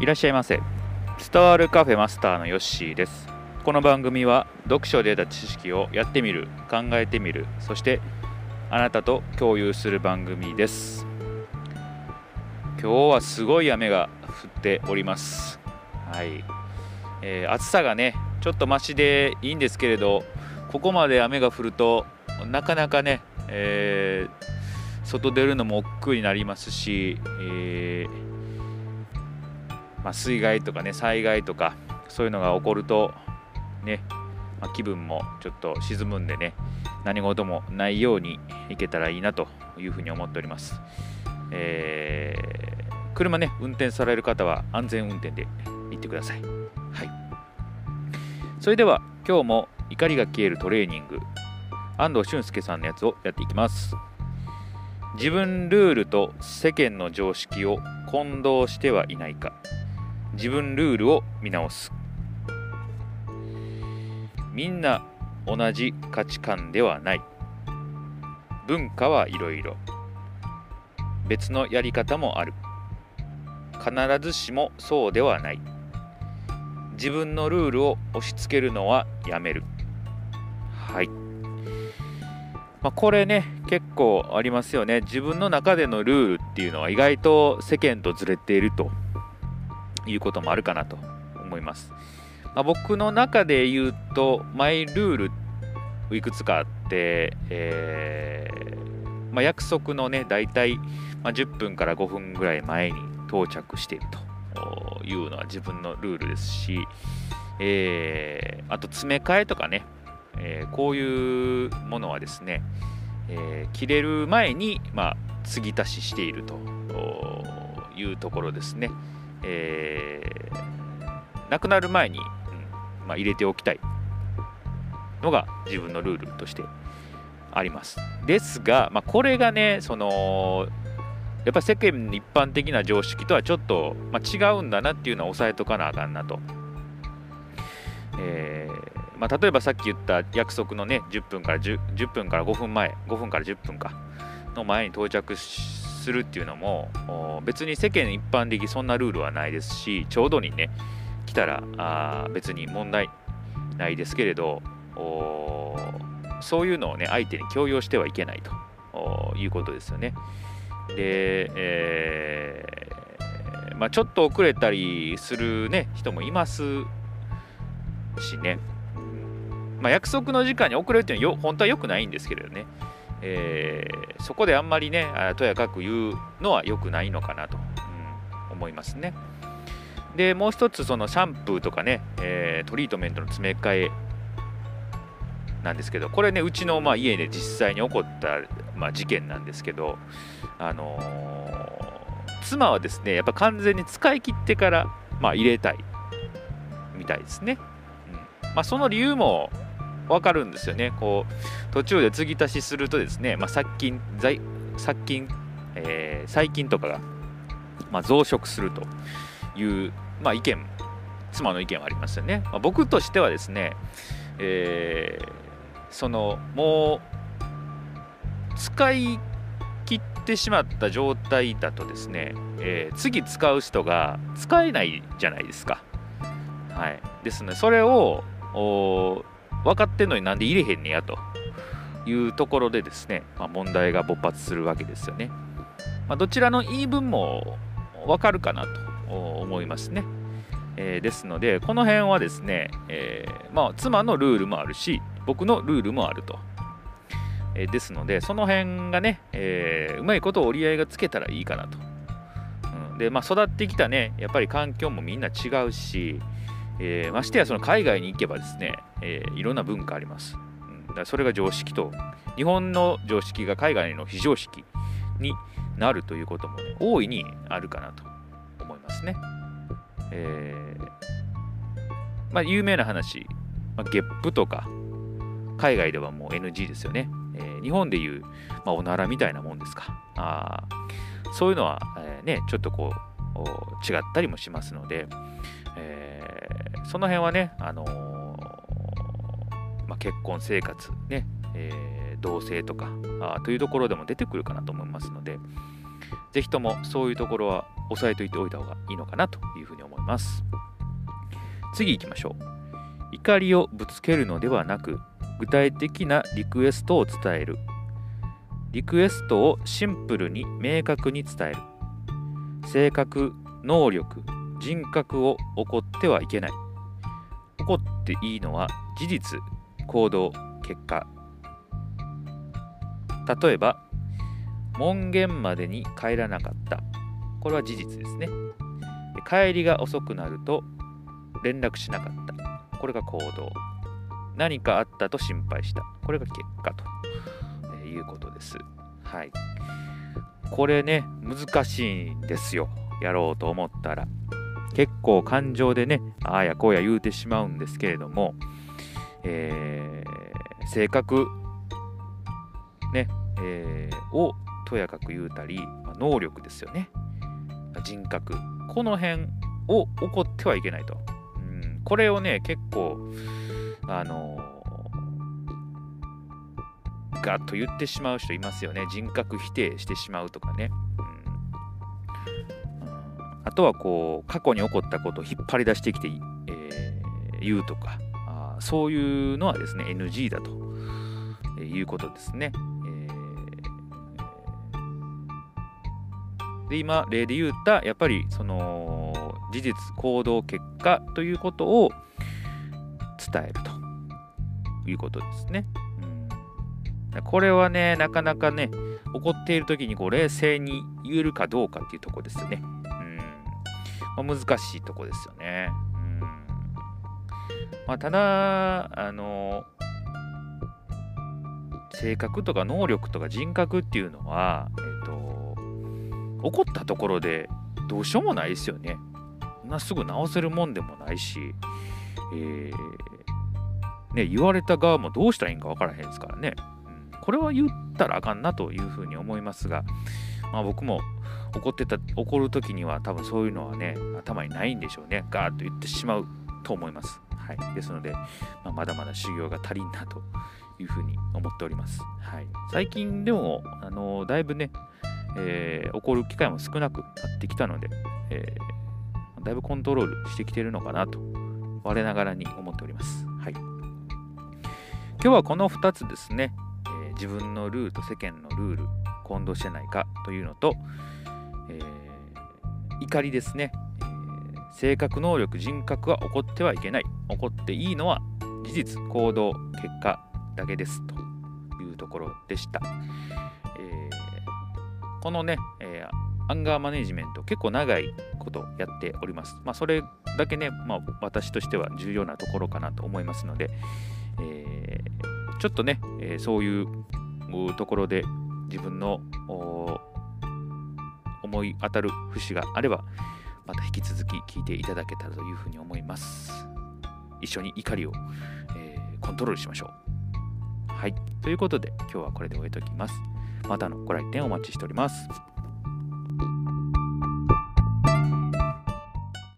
いらっしゃいませ。伝わるカフェマスターのヨッシーです。この番組は読書で得た知識をやってみる考えてみるそしてあなたと共有する番組です。今日はすごい雨が降っております。はい、えー、暑さがねちょっとマシでいいんですけれどここまで雨が降るとなかなかね、えー、外出るのも億劫になりますし、えーまあ、水害とかね災害とかそういうのが起こるとね、まあ、気分もちょっと沈むんでね何事もないようにいけたらいいなというふうに思っております、えー、車ね運転される方は安全運転で行ってください。はい。それでは今日も怒りが消えるトレーニング安藤俊介さんのやつをやっていきます。自分ルールと世間の常識を混同してはいないか。自分ルールを見直す。みんな同じ価値観ではない。文化はいろいろ別のやり方もある。必ずしもそうではない。自分のルールを押し付けるのはやめる。はい、まあ、これね結構ありますよね。自分の中でのルールっていうのは意外と世間とずれていると。いうこともあるかなと思います。まあ、僕の中で言うと、マイルールいくつかあって、えー、まあ、約束のね、大体、まあ、10分から5分ぐらい前に到着しているというのは自分のルールですし、えー、あと詰め替えとかね、えー、こういうものはですね、えー、切れる前に、まあ、継ぎ足ししているというところですね。えー、亡くなる前に、うんまあ、入れておきたいのが自分のルールとしてあります。ですが、まあ、これがね、そのやっぱり世間一般的な常識とはちょっと、まあ、違うんだなっていうのは押さえとかなあかんなと。えーまあ、例えばさっき言った約束のね10分から 10, 10分から5分前5分から10分かの前に到着しするっていうのも別に世間一般的そんなルールはないですしちょうどにね来たらあ別に問題ないですけれどそういうのをね相手に強要してはいけないということですよね。で、えー、まあ、ちょっと遅れたりする、ね、人もいますしね、まあ、約束の時間に遅れるっていうのは本当は良くないんですけれどね。えー、そこであんまりねとやかく言うのは良くないのかなと、うん、思いますね。でもう一つそのシャンプーとかね、えー、トリートメントの詰め替えなんですけどこれねうちのまあ家で実際に起こった、まあ、事件なんですけど、あのー、妻はですねやっぱ完全に使い切ってから、まあ、入れたいみたいですね。うんまあ、その理由も分かるんですよね。こう途中で継ぎ足しするとですね、まあ、殺菌殺菌、えー、細菌とかが、まあ、増殖するという、まあ、意見妻の意見はありますよね。まあ、僕としてはですね、えー、そのもう使い切ってしまった状態だとですね、えー、次使う人が使えないじゃないですか。はい、ですねそれを分かってんのになんで入れへんねやというところでですね、まあ、問題が勃発するわけですよね。まあ、どちらの言い分も分かるかなと思いますね。えー、ですので、この辺はですね、えー、まあ、妻のルールもあるし、僕のルールもあると。えー、ですので、その辺がね、えうまいこと折り合いがつけたらいいかなと。うん、で、ま、育ってきたね、やっぱり環境もみんな違うし、えー、ましてやその海外に行けばですね、えー、いろんな文化あります。うん、だそれが常識と、日本の常識が海外の非常識になるということも、ね、大いにあるかなと思いますね。えー、まあ、有名な話、まあ、ゲップとか、海外ではもう NG ですよね。えー、日本でいう、まあ、おならみたいなもんですか。あそういうのは、えー、ね、ちょっとこう、違ったりもしますので、えー、その辺はね、あのー、まあ、結婚生活ね、えー、同性とかあというところでも出てくるかなと思いますので、ぜひともそういうところは押さえておいておいた方がいいのかなというふうに思います。次行きましょう。怒りをぶつけるのではなく具体的なリクエストを伝える。リクエストをシンプルに明確に伝える。性格能力人格を怒ってはいけない。怒っていいのは事実行動結果。例えば門限までに帰らなかった。これは事実ですね。帰りが遅くなると連絡しなかった。これが行動。何かあったと心配した。これが結果ということです。はい。これね難しいんですよ。やろうと思ったら。結構感情でねああやこうや言うてしまうんですけれども、えー、性格ね、えー、をとやかく言うたり、まあ、能力ですよね。人格。この辺を怒ってはいけないと、うん、これをね結構あのー、ガッと言ってしまう人いますよね。人格否定してしまうとかね、うん、あとはこう過去に起こったことを引っ張り出してきて、えー、言うとか。あそういうのはですね NG だと。えいうことですね。で今例で言ったやっぱりその事実行動結果ということを伝えるということですね。これはねなかなかね起こっている時にこう冷静に言えるかどうかっていうとこですよね。うんまあ、難しいとこですよね。うんまあ、ただあの性格とか能力とか人格っていうのは、えっ、と怒ったところでどうしようもないですよね。そんなすぐ直せるもんでもないし、えー、ね、言われた側もどうしたらいいんか分からへんですからね。これは言ったらあかんなというふうに思いますが、まあ、僕も怒ってた、怒るときには多分そういうのはね、頭にないんでしょうね。ガーッと言ってしまうと思います。はい。ですので、まあ、まだまだ修行が足りんなというふうに思っております。はい。最近でも、あのー、だいぶね、えー、起こる機会も少なくなってきたので、えー、だいぶコントロールしてきてるのかなと、我ながらに思っております。はい。今日はこの2つですね、自分のルールと世間のルール、混同してないかというのと、えー、怒りですね、えー、性格、能力、人格は起こってはいけない。起こっていいのは事実、行動、結果だけですというところでした。えこのね、え、アンガーマネジメント結構長いことやっております。まあ、それだけね、まあ、私としては重要なところかなと思いますので、えー、ちょっとね、え、そういうところで自分の思い当たる節があれば、また引き続き聞いていただけたらというふうに思います。一緒に怒りを、えー、コントロールしましょう。はい。ということで、今日はこれで終えておきます。またのご来店お待ちしております。